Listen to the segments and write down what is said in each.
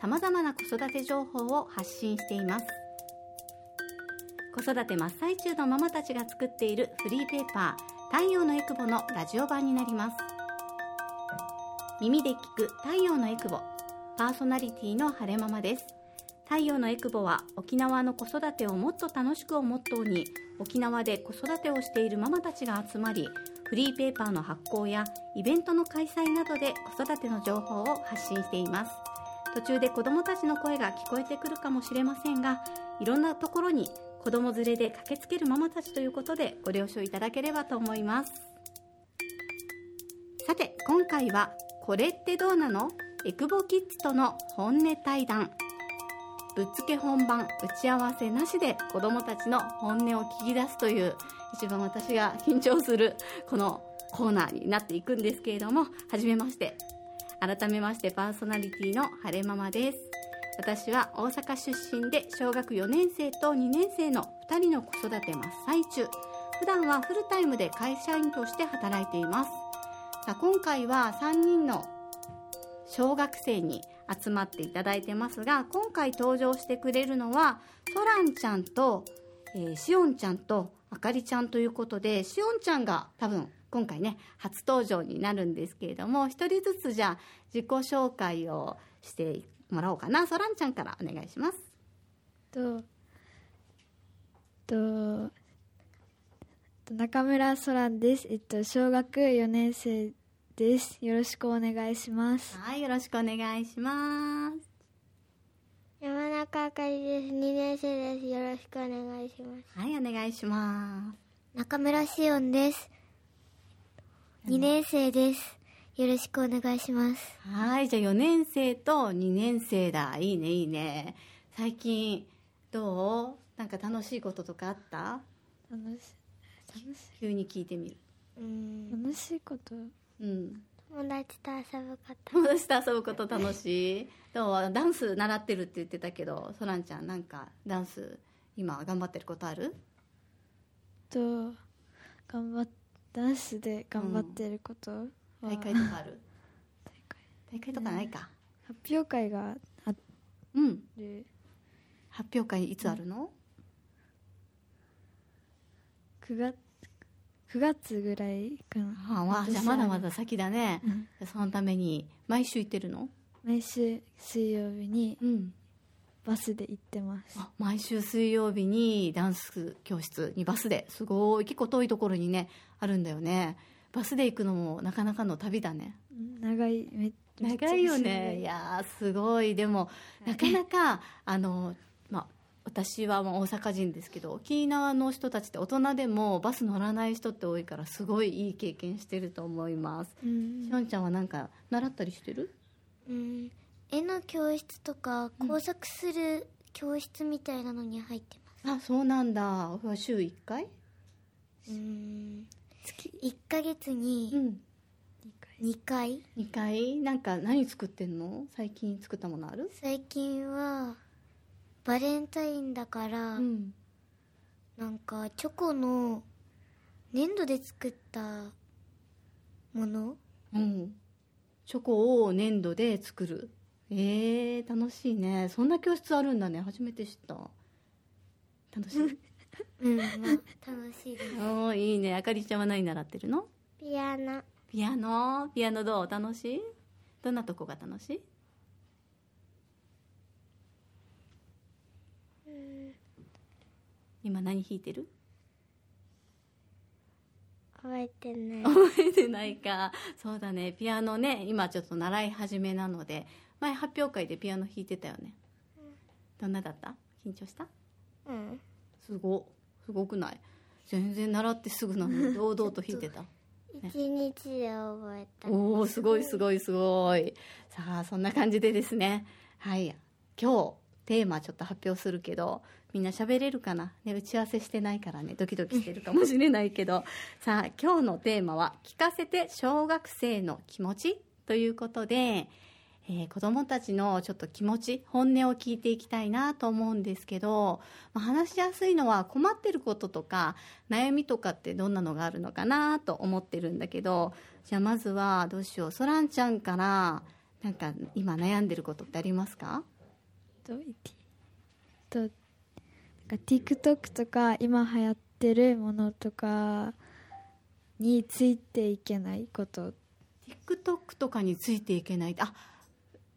さまざまな子育て情報を発信しています。子育て真っ最中のママたちが作っているフリーペーパー太陽のエクボのラジオ版になります。耳で聞く太陽のエクボパーソナリティの晴れママです。太陽のエクボは沖縄の子育てをもっと楽しくをモットーに沖縄で子育てをしているママたちが集まりフリーペーパーの発行やイベントの開催などで子育ての情報を発信しています。途中で子どもたちの声が聞こえてくるかもしれませんがいろんなところに子ども連れで駆けつけるママたちということでご了承いただければと思います。さて今回は「これってどうなの?」エクボキッズとの本音対談。ぶっつけ本番打ち合わせなしで子どもたちの本音を聞き出すという一番私が緊張するこのコーナーになっていくんですけれどもはじめまして。改めましてパーソナリティの晴れママです。私は大阪出身で小学4年生と2年生の2人の子育て真っ最中。普段はフルタイムで会社員として働いています。さあ今回は3人の小学生に集まっていただいてますが今回登場してくれるのはソランちゃんと、えー、しおんちゃんとあかりちゃんということでしおんちゃんが多分今回ね初登場になるんですけれども一人ずつじゃあ自己紹介をしてもらおうかな。ソランちゃんからお願いします。とと中村ソランです。えっと小学4年生です。よろしくお願いします。はいよろしくお願いします。山中あかりです。2年生です。よろしくお願いします。はいお願いします。中村しおんです2年生です。よろしくお願いします。はいじゃあ4年生と2年生だ。いいねいいね。最近どう？なんか楽しいこととかあった？楽し楽し急に聞いてみる。うん。楽しいこと？うん。友達と遊ぶこと。友達と遊ぶこと楽しい。どう？ダンス習ってるって言ってたけどそらんちゃんなんかダンス今頑張ってることある？と頑張っダンスで頑張ってることは、大会とかある？大会。大会とかないか。発表会があうん。る発表会いつあるの？9月9月ぐらいかな。ああまあじゃあまだまだ先だね。うん。そのために毎週行ってるの？毎週水曜日にうん。バスで行ってます。あ毎週水曜日にダンス教室にバスで。すごい。結構遠いところにねあるんだよね。バスで行くのもなかなかの旅だね。うん長い。め長いよね。いやーすごい。でもなかなかあのまあ私はまあ大阪人ですけど沖縄の人たちって大人でもバス乗らない人って多いからすごいいい経験してると思います。うん。しおんちゃんはなんか習ったりしてる？うん。絵の教室とか工作する教室みたいなのに入ってます。あそうなんだ。週1回？うん1ヶ月にん。2回。2回？なんか何作ってんの？最近作ったものある？最近はバレンタインだから、ん。なんかチョコの粘土で作ったもの？うん。チョコを粘土で作る。えー、楽しいね。そんな教室あるんだね。初めて知った。楽しい うんまあ楽しいです。おーいいね。あかりちゃんは何習ってるの？ピアノ。ピアノ？ピアノどう？楽しい？どんなとこが楽しい？今何弾いてる？覚えてない。覚えてないか。そうだね。ピアノね今ちょっと習い始めなので前発表会でピアノ弾いてたよね。どんなだった？緊張した？うん。すごすごくない？全然習ってすぐなのに 堂々と弾いてた？一日で覚えた。おおすごいすごいすごい。さあそんな感じでですね。はい。今日テーマちょっと発表するけどみんな喋れるかな、ね、打ち合わせしてないからね。ドキドキしてるかもしれないけど。さあ今日のテーマは「聞かせて小学生の気持ち」ということで、えー子どもたちのちょっと気持ち本音を聞いていきたいなと思うんですけど、まあ話しやすいのは困ってることとか悩みとかってどんなのがあるのかなと思ってるんだけどじゃあまずはどうしよう。そらんちゃんからなんか今悩んでることってありますか？ととなんか TikTok とか今流行ってるものとかについていけないこと。TikTok とかについていけない。あ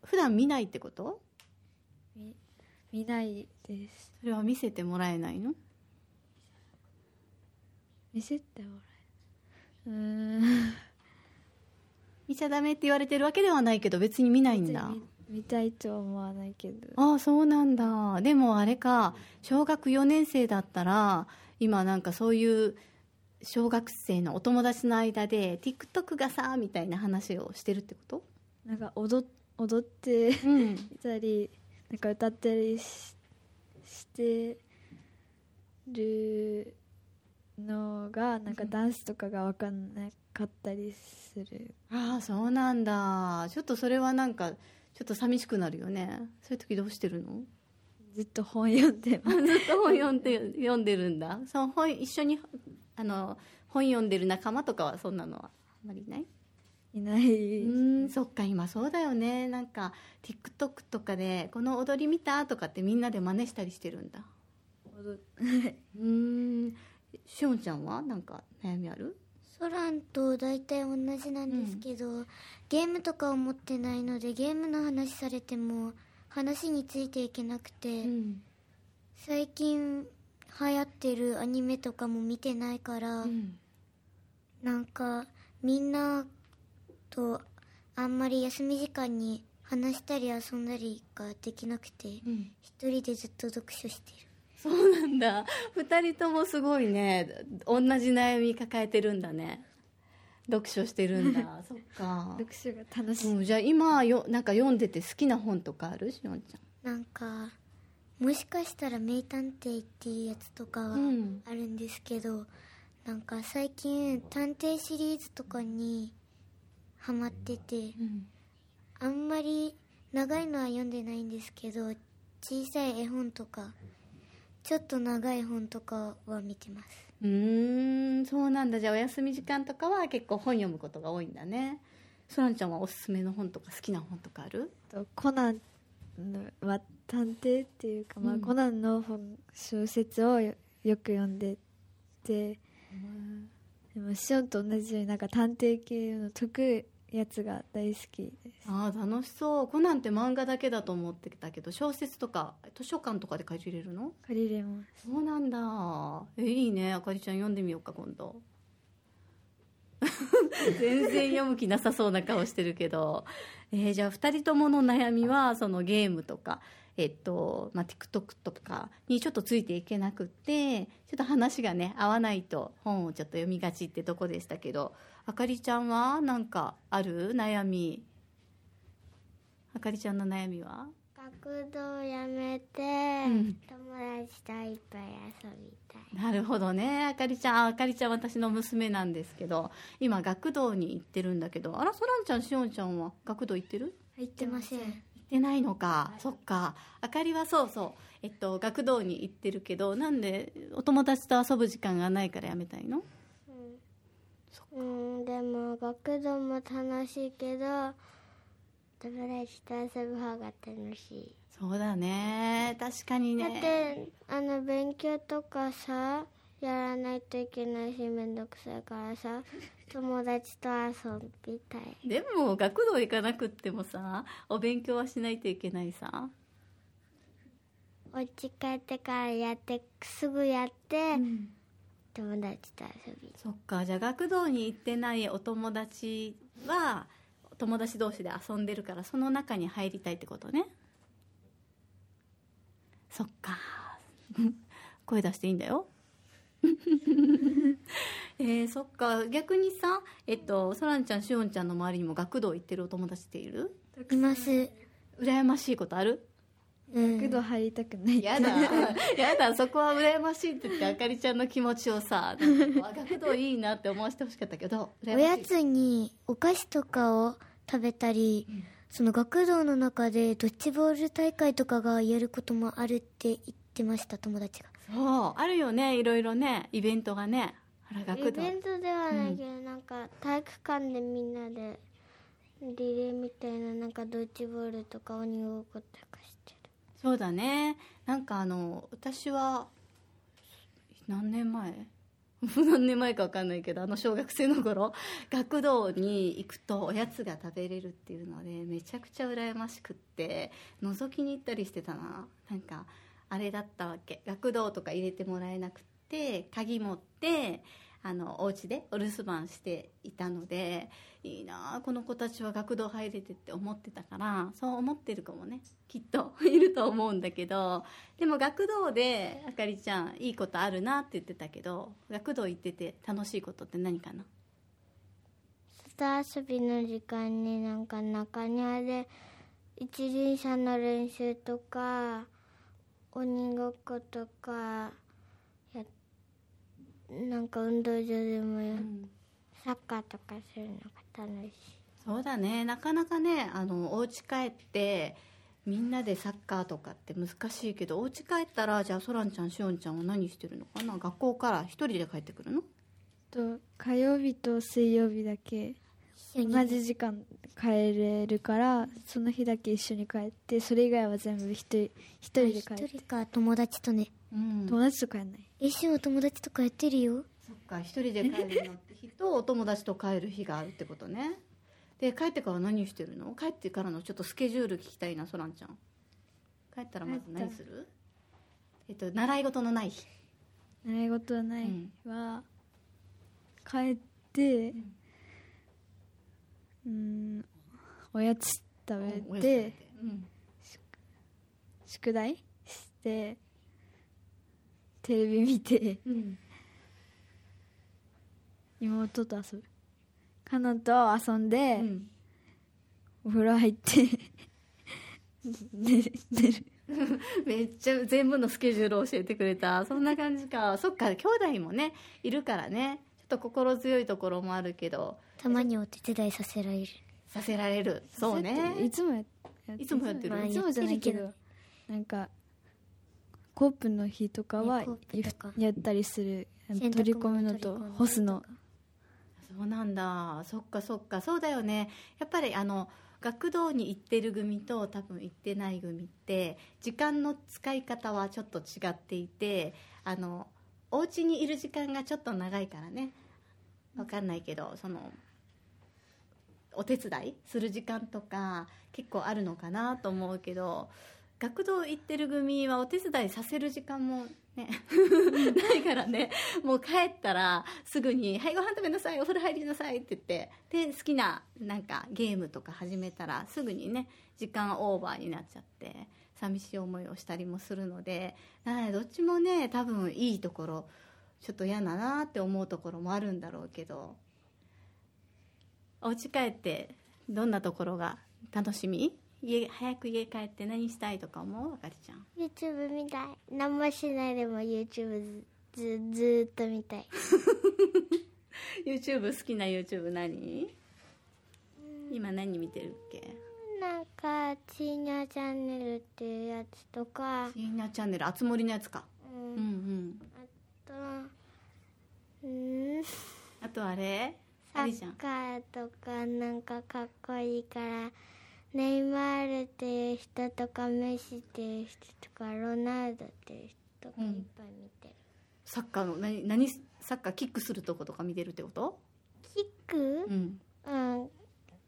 普段見ないってこと？見見ないです。それは見せてもらえないの？見せてもらえうーん。見ちゃダメって言われてるわけではないけど別に見ないんだ。見見たいとは思わないけど。ああそうなんだ。でもあれか小学4年生だったら今なんかそういう小学生のお友達の間で TikTok がさみたいな話をしてるってこと？なんか踊っ踊ってうん。いたりなんか歌ったりししてるのがなんかダンスとかが分かんなかったりする。ああそうなんだ。ちょっとそれはなんかちょっと寂しくなるよね。そういう時どうしてるの？ずっと本読んで ずっと本読んで読んでるんだ。その本一緒にあの本読んでる仲間とかはそんなのはあんまりいない？いない。うーんそっか今そうだよね。なんか TikTok とかでこの踊り見たとかってみんなで真似したりしてるんだ。うーん。しおんちゃんはなんか悩みある？ソランと大体同じなんですけど、ゲームとかを持ってないのでゲームの話されても話についていけなくて、うん。最近流行ってるアニメとかも見てないから、うん。なんかみんなとあんまり休み時間に話したり遊んだりができなくてうん。一人でずっと読書してる。そうなんだ。二人ともすごいね。同じ悩み抱えてるんだね。読書してるんだ。そっか、読書が楽しい、うん、じゃあ今よなんか読んでて好きな本とかある？しおんちなんかもしかしたら名探偵っていうやつとかはゃんうん。あるんですけど、なんか最近探偵シリーズとかにハマっててうん。あんまり長いのは読んでないんですけど小さい絵本とかちょっと長い本とかは見てます。うーんそうなんだ。じゃあお休み時間とかは結構本読むことが多いんだね。そらんちゃんはおすすめの本とか好きな本とかある？とコナンのは探偵っていうか、まあうん。コナンの本小説をよよく読んでてでもシオンと同じようになんか探偵系の解くやつが大好きです。ああ楽しそう。コナンって漫画だけだと思ってたけど小説とか図書館とかで借りれるの？借りれます。そうなんだ。えいいね。あかりちゃん読んでみようか今度。全然読む気なさそうな顔してるけど、えーじゃあ2人ともの悩みはそのゲームとか、えっとまあ、TikTok とかにちょっとついていけなくってちょっと話がね合わないと本をちょっと読みがちってとこでしたけどあかりちゃんはなんかある？悩み。あかりちゃんの悩みは？学童をやめて、ん。友達といっぱい遊びたい。なるほどね。あかりちゃんああかりちゃん私の娘なんですけど今学童に行ってるんだけどあらそらんちゃんしおんちゃんは学童行ってる？行ってません。行ってないのか、そっか。あかりはそうそう。えっと学童に行ってるけどなんでお友達と遊ぶ時間がないからやめたいの？うん。でも学童も楽しいけど友達と遊ぶ方が楽しい。そうだね。確かにだっねてあの勉強とかさやらないといけないしめんどくさいからさ友達と遊びたい。でも学童行かなくってもさお勉強はしないといけないさ、お家帰ってからやってすぐやって、友達と遊び。そっかじゃあ学童に行ってないお友達はお友達同士で遊んでるからその中に入りたいってことね。そっか。声出していいんだよ えー、そっか。逆にさえっとそらんちゃんしおんちゃんの周りにも学童行ってるお友達っている？います。羨ましいことある？うん。学童入りたくない。やだ。やだ。そこは羨ましいって言ってあかりちゃんの気持ちをさ学童いいなって思わせてほしかったけどおやつにお菓子とかを食べたり、その学童の中でドッジボール大会とかがやることもあるって言ってました友達が。そう。あるよね。いろいろね。イベントがねイベントではないけど、なんか体育館でみんなでリレーみたいななんかドッジボールとか鬼ごっことかしてる。そうだね。なんかあの私は何年前？何年前か分かんないけどあの小学生の頃 学童に行くとおやつが食べれるっていうのでめちゃくちゃ羨ましくって覗きに行ったりしてたな。なんかあれだったわけ。学童とか入れてもらえなくって鍵持ってあのお家でお留守番していたのでいいなこの子たちは学童入れてって思ってたからそう思ってる子もねきっと いると思うんだけどでも学童であかりちゃんいいことあるなって言ってたけど学童行ってて楽しいことって何かな？外遊びの時間になんか中庭で一輪車の練習とか鬼ごっことかなんか運動場でもやサッカーとかするのが楽しい。そうだね。なかなかねあのお家帰ってみんなでサッカーとかって難しいけどお家帰ったらじゃあそらんちゃんしおんちゃんは何してるのかな？学校から一人で帰ってくるの？と火曜日と水曜日だけ同じ時間帰れるからその日だけ一緒に帰ってそれ以外は全部一人一人で帰って。一人か友達とねうん。友達と帰んない？一緒の友達とかやってるよ。そっか一人で帰るのって日と お友達と帰る日があるってことね。で帰ってから何してるの？帰ってからのちょっとスケジュール聞きたいなそらんちゃん。帰ったらまず何する？えっと習い事のない日。習い事はないうん。は帰ってうん。おやつ食べて。うん。宿題してテレビ見て。うん。妹と遊ぶ。カノと遊んで、うん。お風呂入って。寝る。寝るめっちゃ全部のスケジュールを教えてくれた。そんな感じか。そっか兄弟もねいるからね。ちょっと心強いところもあるけど。たまにお手伝いさせられる。させられる。そういねつもやいつもやってる。まあいつもじゃないけどなんかコープの日とかはやったりする取り込むのと。干すの。そうなんだ。そっかそっか。そうだよね。やっぱりあの学童に行ってる組と多分行ってない組って時間の使い方はちょっと違っていてあのお家にいる時間がちょっと長いからね。わかんないけどそのお手伝いする時間とか結構あるのかなと思うけど学童行ってる組はお手伝いさせる時間もね ないからね。もう帰ったらすぐに「はいご飯食べなさいお風呂入りなさい」って言ってで好きななんかゲームとか始めたらすぐにね時間オーバーになっちゃって寂しい思いをしたりもするのでなのでどっちもね多分いいところちょっと嫌だなって思うところもあるんだろうけどお家帰ってどんなところが楽しみ？家早く家帰って何したいとか思う？あかりちゃん。YouTube 見たい。何もしないでも YouTube ずずずーっと見たい。YouTube 好きな YouTube 何？今何見てるっけ？なんかチーニャチャンネルっていうやつとか。シーナチャンネルあつ森のやつか。うん。うんうん。とうん。あとあれ？サありじゃんッカーとかなんかかっこいいからネイマールっていう人とかメッシっていう人とかロナウドっていう人とかいっぱい見てる、サッカーの何何サッカーキックするとことか見てるってこと？キック？うん。うん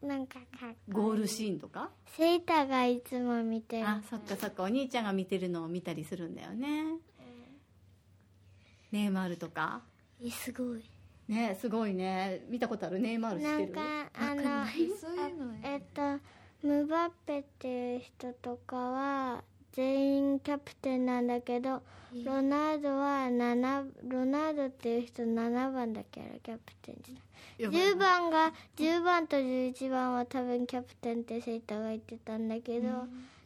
なんかかっこいい。ゴールシーンとか？セイタがいつも見てる。あそっかそっか。お兄ちゃんが見てるのを見たりするんだよね。ネイマールとか？えすごい。ねすごいね。見たことある？ネイマール知ってる？なんかあのそういうのえっとムバッペっていう人とかは全員キャプテンなんだけどロナウドは7ロナウドっていう人7番だけあるキャプテンじゃない。10番が10番と11番は多分キャプテンってセイタが言ってたんだけど、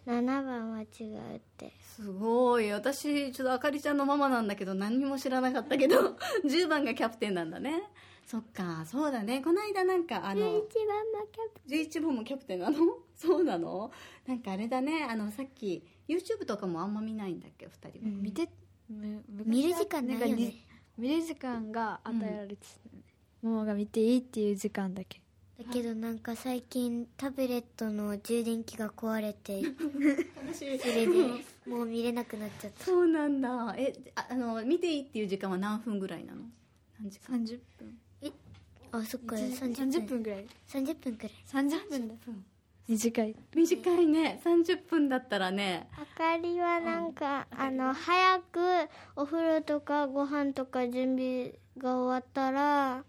7番は違うって。すごい。私ちょっとあかりちゃんのママなんだけど何にも知らなかったけど 10番がキャプテンなんだね。そっかそうだね。この間なんかあの11番もキャプ11番もキャプテンなの？そうなの？なんかあれだね。あのさっき YouTube とかもあんま見ないんだっけ？2人は、見て。む見る時間ないよね。見る時間が与えられてた。ね、ママが見ていいっていう時間だけ。だけどなんか最近タブレットの充電器が壊れてそれでもう見れなくなっちゃった。そうなんだ。えああの見ていいっていう時間は何分ぐらいなの？何時間？30分。あそっか。30 30分。分ぐらい。30分くらい。30分だ短い。短いね。30分だったらね。あかりはなんか、あの早くお風呂とかご飯とか準備が終わったら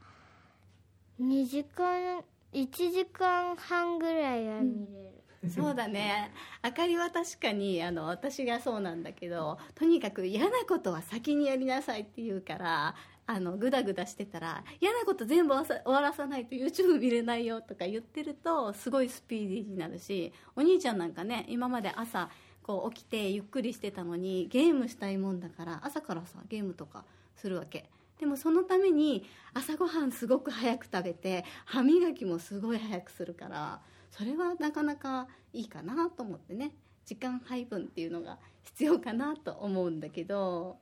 2時間1時間半ぐらいは見れる、そうだね。あかりは確かにあの私がそうなんだけどとにかく嫌なことは先にやりなさいって言うからあのグダグダしてたら嫌なこと全部終わらさないと YouTube 見れないよとか言ってるとすごいスピーディーになるしお兄ちゃんなんかね今まで朝こう起きてゆっくりしてたのにゲームしたいもんだから朝からさゲームとかするわけ。でもそのために朝ごはんすごく早く食べて歯磨きもすごい早くするからそれはなかなかいいかなと思ってね。時間配分っていうのが必要かなと思うんだけど。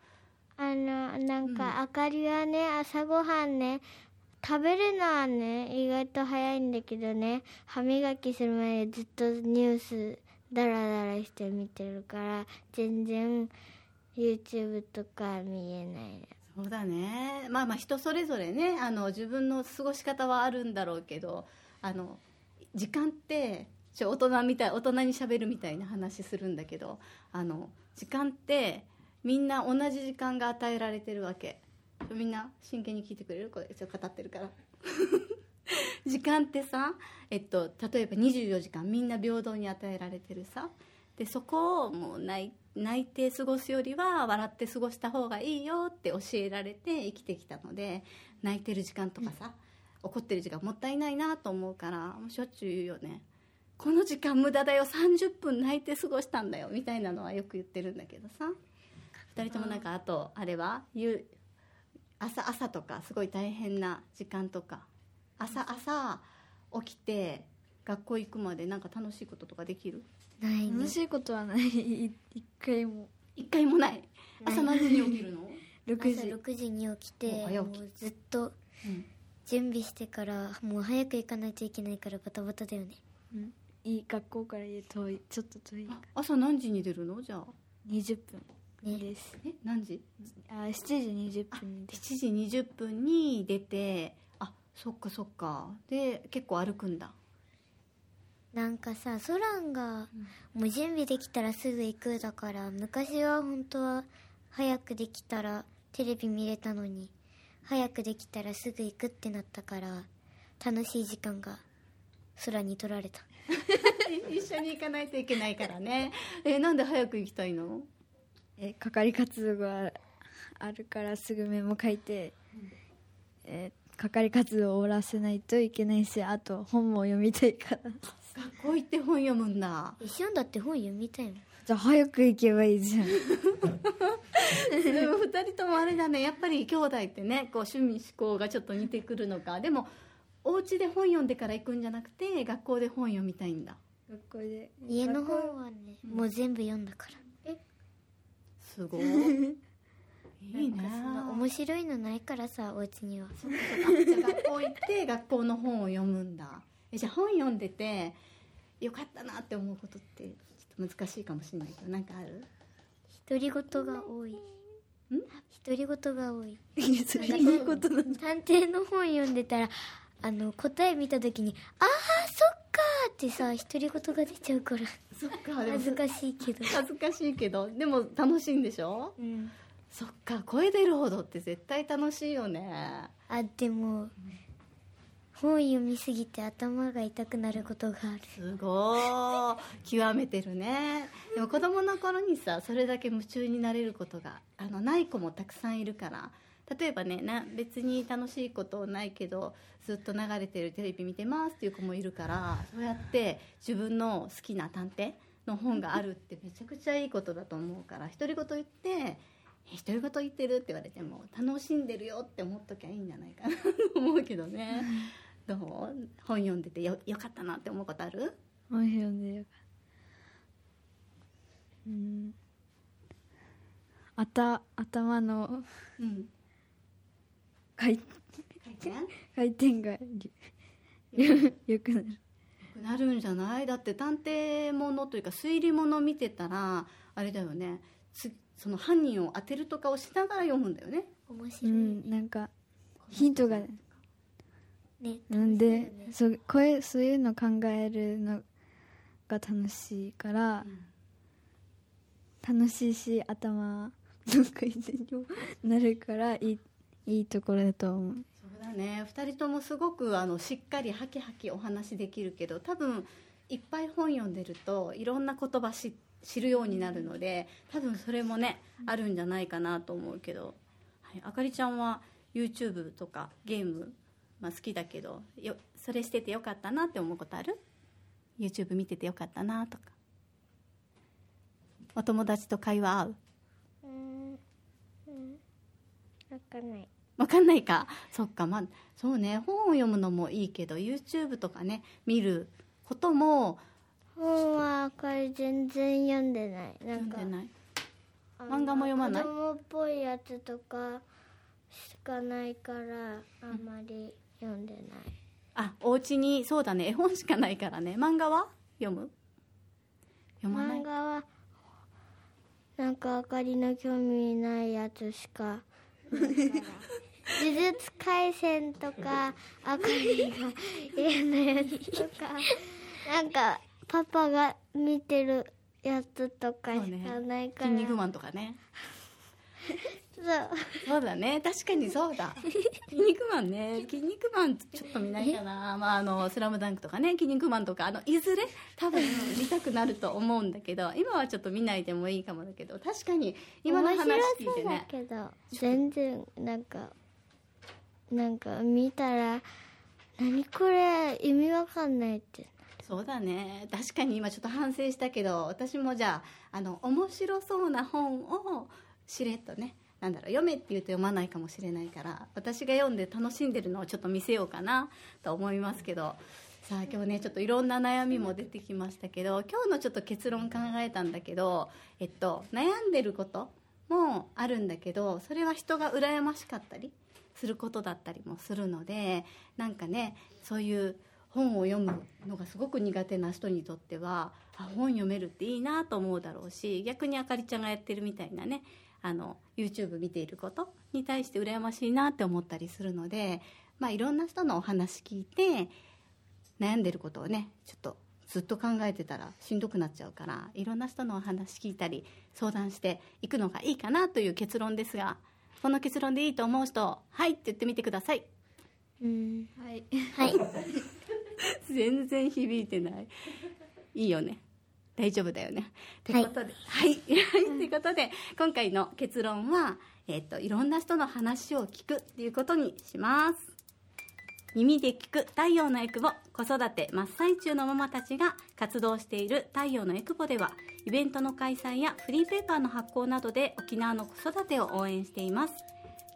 あのなんかあかりはね朝ごはんね食べるのはね意外と早いんだけどね歯磨きする前にずっとニュースダラダラして見てるから全然 YouTube とか見えないそうだね。まあまあ人それぞれねあの自分の過ごし方はあるんだろうけどあの時間ってちょ大人みたい大人にしゃべるみたいな話するんだけどあの時間ってみんな同じ時間が与えられてるわけ。みんな真剣に聞いてくれる？これちょっと語ってるから。時間ってさ、えっと、例えば24時間みんな平等に与えられてるさ。でそこをもう泣い泣いて過ごすよりは笑って過ごした方がいいよって教えられて生きてきたので泣いてる時間とかさ、怒ってる時間もったいないなと思うからもうしょっちゅう言うよね。この時間無駄だよ。30分泣いて過ごしたんだよ。みたいなのはよく言ってるんだけどさ。2人ともなんかあとあれは？夕朝朝とかすごい大変な時間とか。朝朝。起きて学校行くまでなんか楽しいこととかできる？ないね。楽しいことはない。い一回も。一回もない？朝何時に起きるの、6朝時6時に起きてお早起き。もうずっと準備してからもう早く行かないといけないからバタバタだよね。うん。いい学校から家遠いちょっと遠い朝何時に出るの？じゃあ。ら20分ねですえ何時？あ7時20分です。7時20分に出てあそっかそっか。で結構歩くんだ。なんかさソランがもう準備できたらすぐ行くだから昔は本当は早くできたらテレビ見れたのに早くできたらすぐ行くってなったから楽しい時間が空に取られた。一緒に行かないといけないからね。えなんで早く行きたいの？え係活動があるからすぐメモ書いて、えー係活動を終わらせないといけないしあと本も読みたいから。学校行って本読むんだ。一緒だって本読みたいもんじゃあ早く行けばいいじゃん。でも2人ともあれだね。やっぱり兄弟ってねこう趣味思考がちょっと似てくるのか。でもお家で本読んでから行くんじゃなくて学校で本読みたいんだ。学校で。家の本はねもう全部読んだからすごい。いいね。面白いのないからさお家には。そっかそっかじゃあ学校行って学校の本を読むんだ。えじゃあ本読んでてよかったなって思うことってちょっと難しいかもしれないけどなんかある？独り言が多い。ん？独り言が多い。それいいことなの探偵の本読んでたらあの答え見た時に「ああそっか!」ってさ独り言が出ちゃうから。そっか恥ずかしいけど。恥ずかしいけど。でも楽しいんでしょ？うん。そっか声出るほどって絶対楽しいよね。あでも本読みすぎて頭が痛くなることがある。すごー極めてるね。でも子供の頃にさそれだけ夢中になれることがあのない子もたくさんいるから例えばねな別に楽しいことないけどずっと流れてるテレビ見てますっていう子もいるからそうやって自分の好きな探偵の本があるってめちゃくちゃいいことだと思うから独り言言って「独り言言ってる?」って言われても楽しんでるよって思っときゃいいんじゃないかなと思うけどね。どう？本読んでてよよかったなって思うことある？本読んでよ。かったうん頭のうん回回転？回転がよよくなる。なるんじゃない？だって探偵ものというか推理もの見てたらあれだよね。つその犯人を当てるとかをしながら読むんだよね。面う白いね,、んなんかヒントがね。なんでそうこういうそういうの考えるのが楽しいから、楽しいし頭の回転にもなるからいいいいところだと思う。そうだね。2人ともすごくあのしっかりハキハキお話できるけど多分いっぱい本読んでるといろんな言葉し知るようになるので多分それもねあるんじゃないかなと思うけど、はい、あかりちゃんは YouTube とかゲーム、まあ、好きだけどよそれしててよかったなって思うことある ?YouTube 見ててよかったなとか。お友達と会話合う？うんうん。わかんないわかんないか。そっか。まあそうね。本を読むのもいいけど YouTube とかね見ることも本はこれ全然読んでない。なんか読んでない。漫画も読まない？子供っぽいやつとかしかないからあんまり読んでない。あお家にそうだね。絵本しかないからね。漫画は読む？読まない？漫画はなんかあかりの興味ないやつしか呪術廻戦とかあかりが嫌なやつとかなんかパパが見てるやつとかしかないから。筋肉マンとかねそう。だね。確かにそうだ。筋肉マンね。筋肉マンちょっと見ないかな。まああの「スラムダンクとかね。筋肉マンとか。あのいずれ？多分見たくなると思うんだけど。今はちょっと見ないでもいいかもだけど。確かに今の話聞いてね。けど全然なんかなんか見たら何これ？意味わかんないって。そうだね。確かに今ちょっと反省したけど私もじゃああの面白そうな本をしれっとねなんだろう読めって言うと読まないかもしれないから私が読んで楽しんでるのをちょっと見せようかなと思いますけど。さあ今日ねちょっといろんな悩みも出てきましたけど今日のちょっと結論考えたんだけど、えっと、悩んでることもあるんだけどそれは人が羨ましかったりすることだったりもするのでなんかねそういう本を読むのがすごく苦手な人にとってはあ本読めるっていいなと思うだろうし逆にあかりちゃんがやってるみたいなねあの YouTube 見ていることに対して羨ましいなって思ったりするので、まあ、いろんな人のお話聞いて悩んでることをねちょっとずっと考えてたらしんどくなっちゃうからいろんな人のお話聞いたり相談していくのがいいかなという結論ですがこの結論でいいと思う人「はい」って言ってみてください。うん。はい。はい。全然響いてない。いいよね大丈夫だよね。ってことで。はい、はい、ってことで今回の結論は、えっといろんな人の話を聞くっていうことにします。耳で聞く太陽のエクボ子育て真っ最中のママたちが活動している太陽のエクボではイベントの開催やフリーペーパーの発行などで沖縄の子育てを応援しています。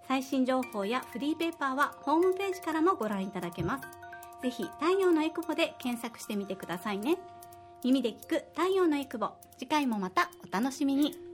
最新情報やフリーペーパーはホームページからもご覧いただけます。ぜひ太陽のエクボで検索してみてくださいね耳で聞く太陽のエクボ。次回もまたお楽しみに。